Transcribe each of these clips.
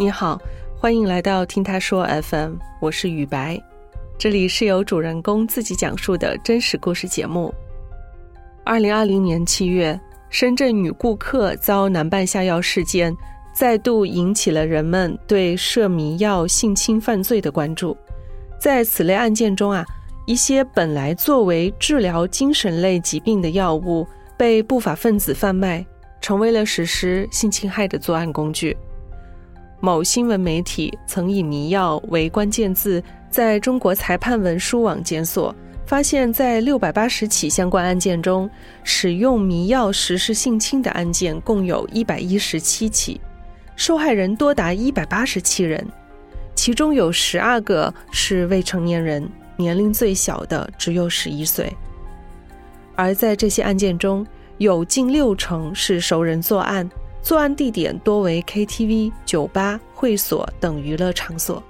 你好，欢迎来到听他说 FM，我是雨白，这里是由主人公自己讲述的真实故事节目。二零二零年七月，深圳女顾客遭男伴下药事件，再度引起了人们对涉迷药性侵犯罪的关注。在此类案件中啊，一些本来作为治疗精神类疾病的药物，被不法分子贩卖。成为了实施性侵害的作案工具。某新闻媒体曾以“迷药”为关键字，在中国裁判文书网检索，发现，在六百八十起相关案件中，使用迷药实施性侵的案件共有一百一十七起，受害人多达一百八十七人，其中有十二个是未成年人，年龄最小的只有十一岁。而在这些案件中，有近六成是熟人作案，作案地点多为 KTV、酒吧、会所等娱乐场所。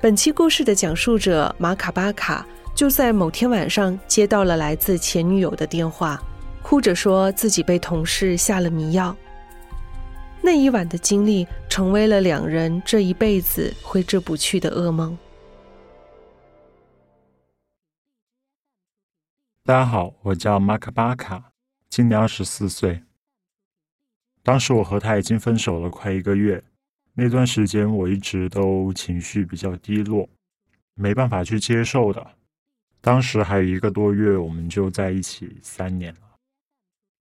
本期故事的讲述者马卡巴卡就在某天晚上接到了来自前女友的电话，哭着说自己被同事下了迷药。那一晚的经历成为了两人这一辈子挥之不去的噩梦。大家好，我叫马卡巴卡，今年二十四岁。当时我和他已经分手了快一个月，那段时间我一直都情绪比较低落，没办法去接受的。当时还有一个多月，我们就在一起三年了。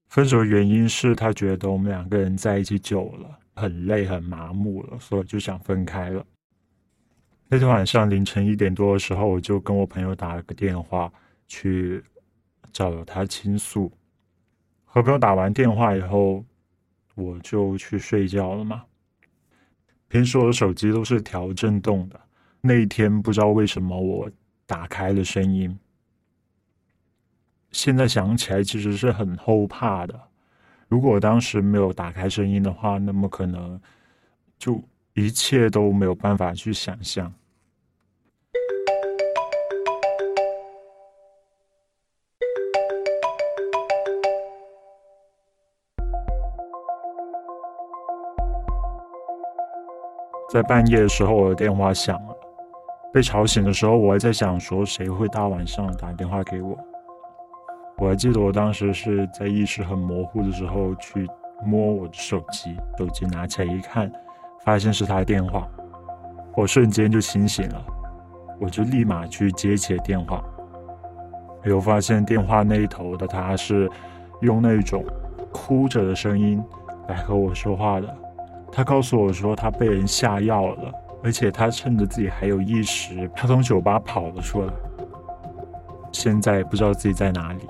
分手的原因是他觉得我们两个人在一起久了，很累很麻木了，所以就想分开了。那天晚上凌晨一点多的时候，我就跟我朋友打了个电话去。找他倾诉，和朋友打完电话以后，我就去睡觉了嘛。平时我的手机都是调震动的，那一天不知道为什么我打开了声音。现在想起来，其实是很后怕的。如果当时没有打开声音的话，那么可能就一切都没有办法去想象。在半夜的时候，我的电话响了。被吵醒的时候，我还在想说谁会大晚上打电话给我。我还记得我当时是在意识很模糊的时候去摸我的手机，手机拿起来一看，发现是他的电话，我瞬间就清醒了，我就立马去接起了电话。有发现电话那一头的他是用那种哭着的声音来和我说话的。他告诉我说，他被人下药了，而且他趁着自己还有意识，他从酒吧跑了出来。现在不知道自己在哪里。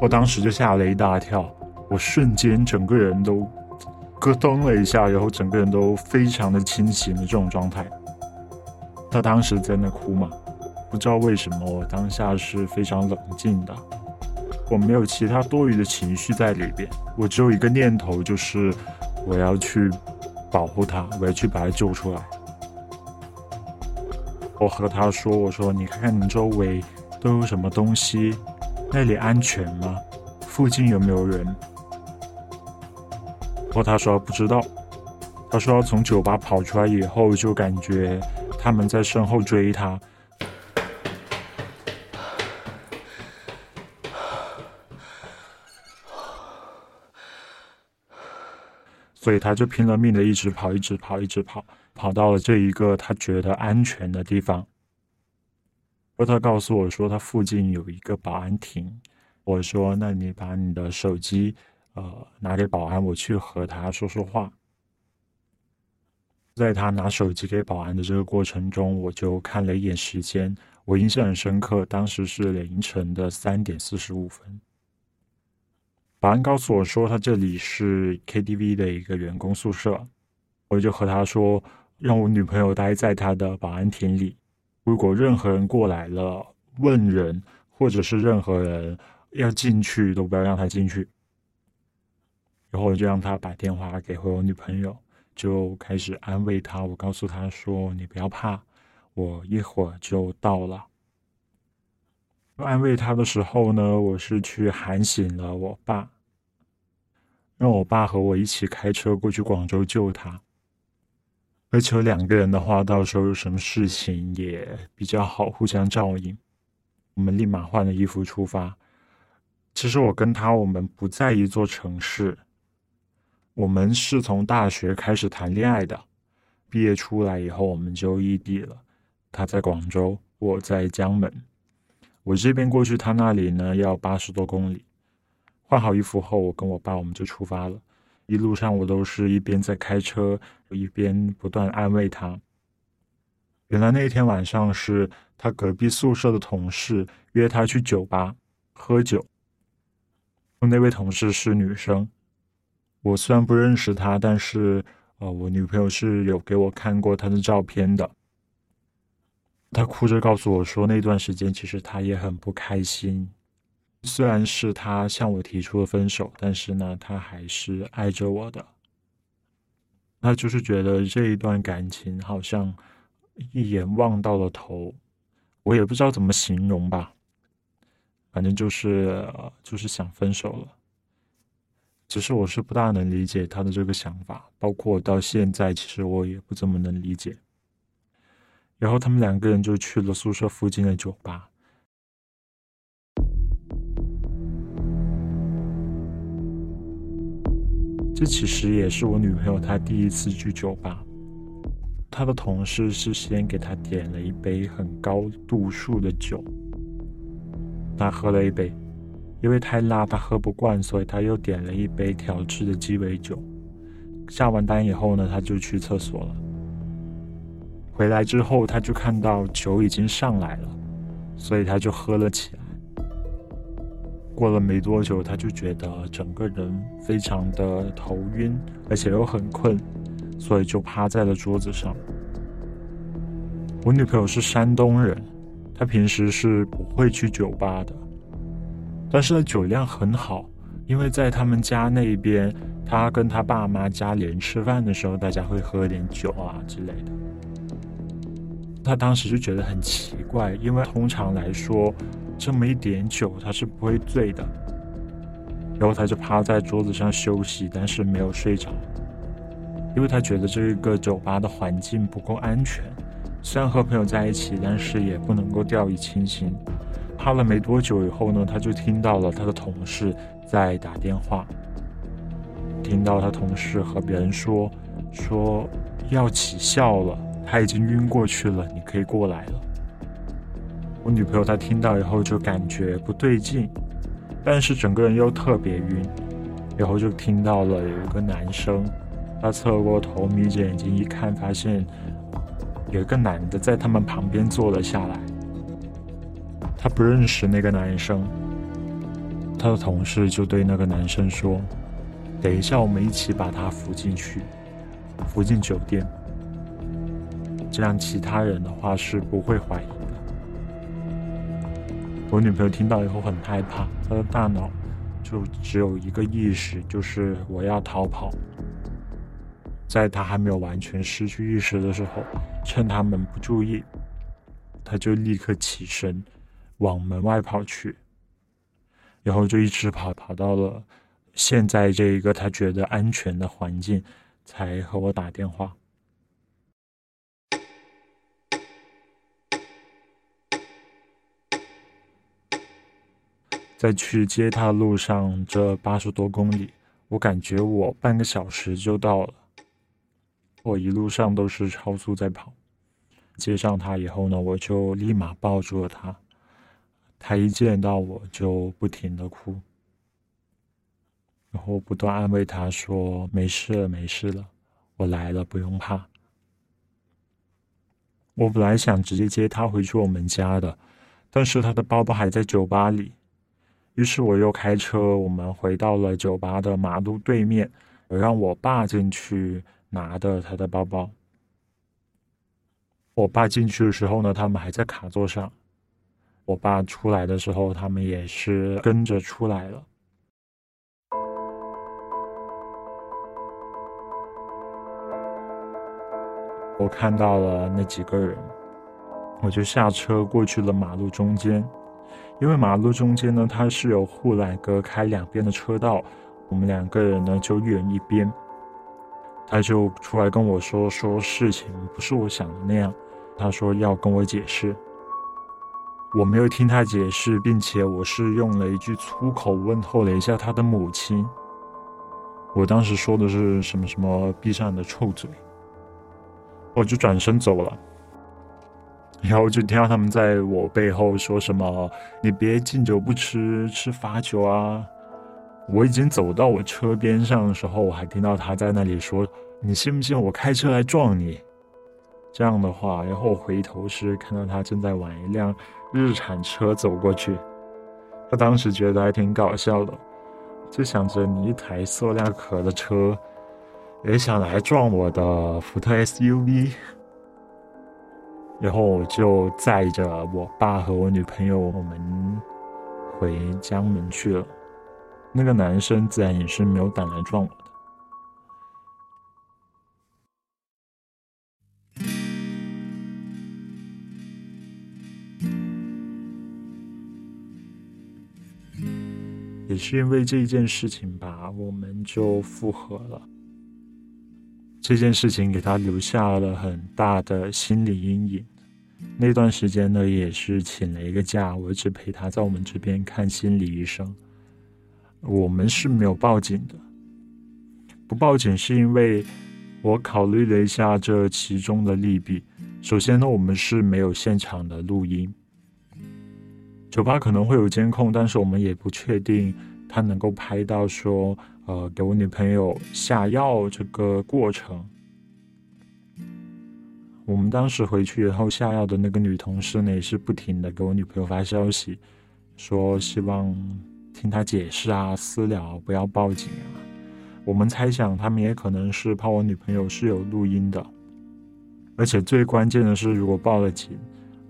我当时就吓了一大跳，我瞬间整个人都咯噔了一下，然后整个人都非常的清醒的这种状态。他当时在那哭嘛，不知道为什么，我当下是非常冷静的，我没有其他多余的情绪在里边，我只有一个念头就是。我要去保护他，我要去把他救出来。我和他说：“我说，你看看你周围都有什么东西？那里安全吗？附近有没有人？”然后他说不知道。他说从酒吧跑出来以后，就感觉他们在身后追他。所以他就拼了命的一直跑，一直跑，一直跑，跑到了这一个他觉得安全的地方。波特告诉我说，他附近有一个保安亭。我说：“那你把你的手机，呃，拿给保安，我去和他说说话。”在他拿手机给保安的这个过程中，我就看了一眼时间，我印象很深刻，当时是凌晨的三点四十五分。保安告诉我说，他这里是 KTV 的一个员工宿舍，我就和他说，让我女朋友待在他的保安亭里，如果任何人过来了问人，或者是任何人要进去，都不要让他进去。然后我就让他把电话给回我女朋友，就开始安慰他。我告诉他说：“你不要怕，我一会儿就到了。”安慰他的时候呢，我是去喊醒了我爸，让我爸和我一起开车过去广州救他。而且两个人的话，到时候有什么事情也比较好互相照应。我们立马换了衣服出发。其实我跟他，我们不在一座城市。我们是从大学开始谈恋爱的，毕业出来以后我们就异地了。他在广州，我在江门。我这边过去他那里呢，要八十多公里。换好衣服后，我跟我爸我们就出发了。一路上我都是一边在开车，一边不断安慰他。原来那天晚上是他隔壁宿舍的同事约他去酒吧喝酒。那位同事是女生，我虽然不认识她，但是呃，我女朋友是有给我看过她的照片的。她哭着告诉我说，那段时间其实她也很不开心。虽然是他向我提出了分手，但是呢，他还是爱着我的。他就是觉得这一段感情好像一眼望到了头，我也不知道怎么形容吧。反正就是就是想分手了。只是我是不大能理解他的这个想法，包括到现在，其实我也不怎么能理解。然后他们两个人就去了宿舍附近的酒吧。这其实也是我女朋友她第一次去酒吧。她的同事是先给她点了一杯很高度数的酒，她喝了一杯，因为太辣她喝不惯，所以她又点了一杯调制的鸡尾酒。下完单以后呢，她就去厕所了。回来之后，他就看到酒已经上来了，所以他就喝了起来。过了没多久，他就觉得整个人非常的头晕，而且又很困，所以就趴在了桌子上。我女朋友是山东人，她平时是不会去酒吧的，但是呢酒量很好，因为在他们家那边，她跟她爸妈家里人吃饭的时候，大家会喝点酒啊之类的。他当时就觉得很奇怪，因为通常来说。这么一点酒，他是不会醉的。然后他就趴在桌子上休息，但是没有睡着，因为他觉得这个酒吧的环境不够安全。虽然和朋友在一起，但是也不能够掉以轻心。趴了没多久以后呢，他就听到了他的同事在打电话，听到他同事和别人说说要起效了，他已经晕过去了，你可以过来了。我女朋友她听到以后就感觉不对劲，但是整个人又特别晕，然后就听到了有一个男生，他侧过头眯着眼睛一看，发现有一个男的在他们旁边坐了下来。他不认识那个男生，他的同事就对那个男生说：“等一下，我们一起把他扶进去，扶进酒店，这样其他人的话是不会怀疑的。”我女朋友听到以后很害怕，她的大脑就只有一个意识，就是我要逃跑。在她还没有完全失去意识的时候，趁他们不注意，她就立刻起身往门外跑去，然后就一直跑，跑到了现在这一个她觉得安全的环境，才和我打电话。在去接他路上，这八十多公里，我感觉我半个小时就到了。我一路上都是超速在跑。接上他以后呢，我就立马抱住了他。他一见到我就不停的哭，然后不断安慰他说：“没事了，没事了，我来了，不用怕。”我本来想直接接他回去我们家的，但是他的包包还在酒吧里。于是我又开车，我们回到了酒吧的马路对面，我让我爸进去拿的他的包包。我爸进去的时候呢，他们还在卡座上；我爸出来的时候，他们也是跟着出来了。我看到了那几个人，我就下车过去了马路中间。因为马路中间呢，它是有护栏隔开两边的车道，我们两个人呢就一人一边。他就出来跟我说，说事情不是我想的那样。他说要跟我解释，我没有听他解释，并且我是用了一句粗口问候了一下他的母亲。我当时说的是什么什么，闭上你的臭嘴，我就转身走了。然后就听到他们在我背后说什么：“你别敬酒不吃吃罚酒啊。”我已经走到我车边上的时候，我还听到他在那里说：“你信不信我开车来撞你？”这样的话，然后我回头时看到他正在往一辆日产车走过去。他当时觉得还挺搞笑的，就想着你一台塑料壳的车，也想来撞我的福特 SUV。然后我就载着我爸和我女朋友，我们回江门去了。那个男生自然也是没有胆来撞我的。也是因为这一件事情吧，我们就复合了。这件事情给他留下了很大的心理阴影。那段时间呢，也是请了一个假，我一直陪他在我们这边看心理医生。我们是没有报警的，不报警是因为我考虑了一下这其中的利弊。首先呢，我们是没有现场的录音，酒吧可能会有监控，但是我们也不确定他能够拍到说，呃，给我女朋友下药这个过程。我们当时回去以后下药的那个女同事呢，也是不停的给我女朋友发消息，说希望。听她解释啊，私聊，不要报警啊。我们猜想，他们也可能是怕我女朋友是有录音的，而且最关键的是，如果报了警，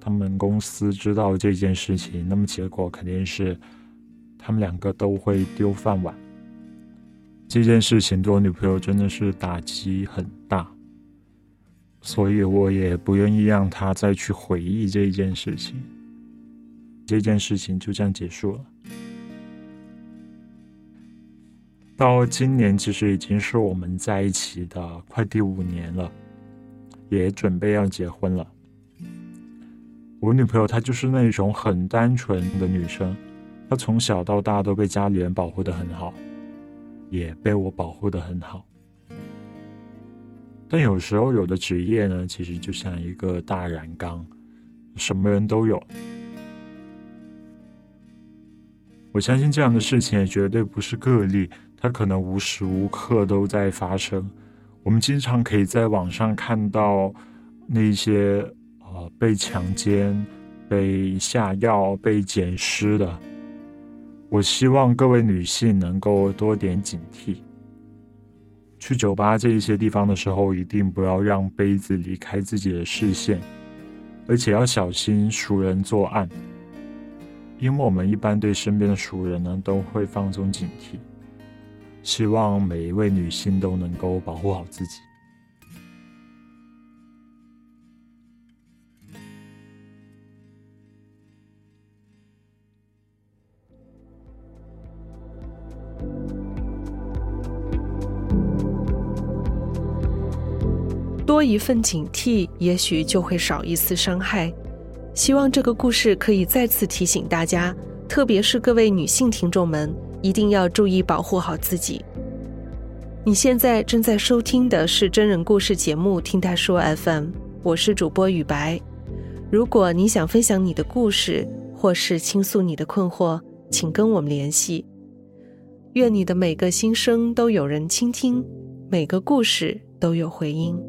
他们公司知道这件事情，那么结果肯定是他们两个都会丢饭碗。这件事情对我女朋友真的是打击很大，所以我也不愿意让她再去回忆这一件事情。这件事情就这样结束了。到今年其实已经是我们在一起的快第五年了，也准备要结婚了。我女朋友她就是那种很单纯的女生，她从小到大都被家里人保护的很好，也被我保护的很好。但有时候有的职业呢，其实就像一个大染缸，什么人都有。我相信这样的事情也绝对不是个例。它可能无时无刻都在发生。我们经常可以在网上看到那些呃被强奸、被下药、被捡尸的。我希望各位女性能够多点警惕。去酒吧这一些地方的时候，一定不要让杯子离开自己的视线，而且要小心熟人作案，因为我们一般对身边的熟人呢都会放松警惕。希望每一位女性都能够保护好自己。多一份警惕，也许就会少一丝伤害。希望这个故事可以再次提醒大家，特别是各位女性听众们。一定要注意保护好自己。你现在正在收听的是真人故事节目《听他说 FM》，我是主播雨白。如果你想分享你的故事，或是倾诉你的困惑，请跟我们联系。愿你的每个心声都有人倾听，每个故事都有回音。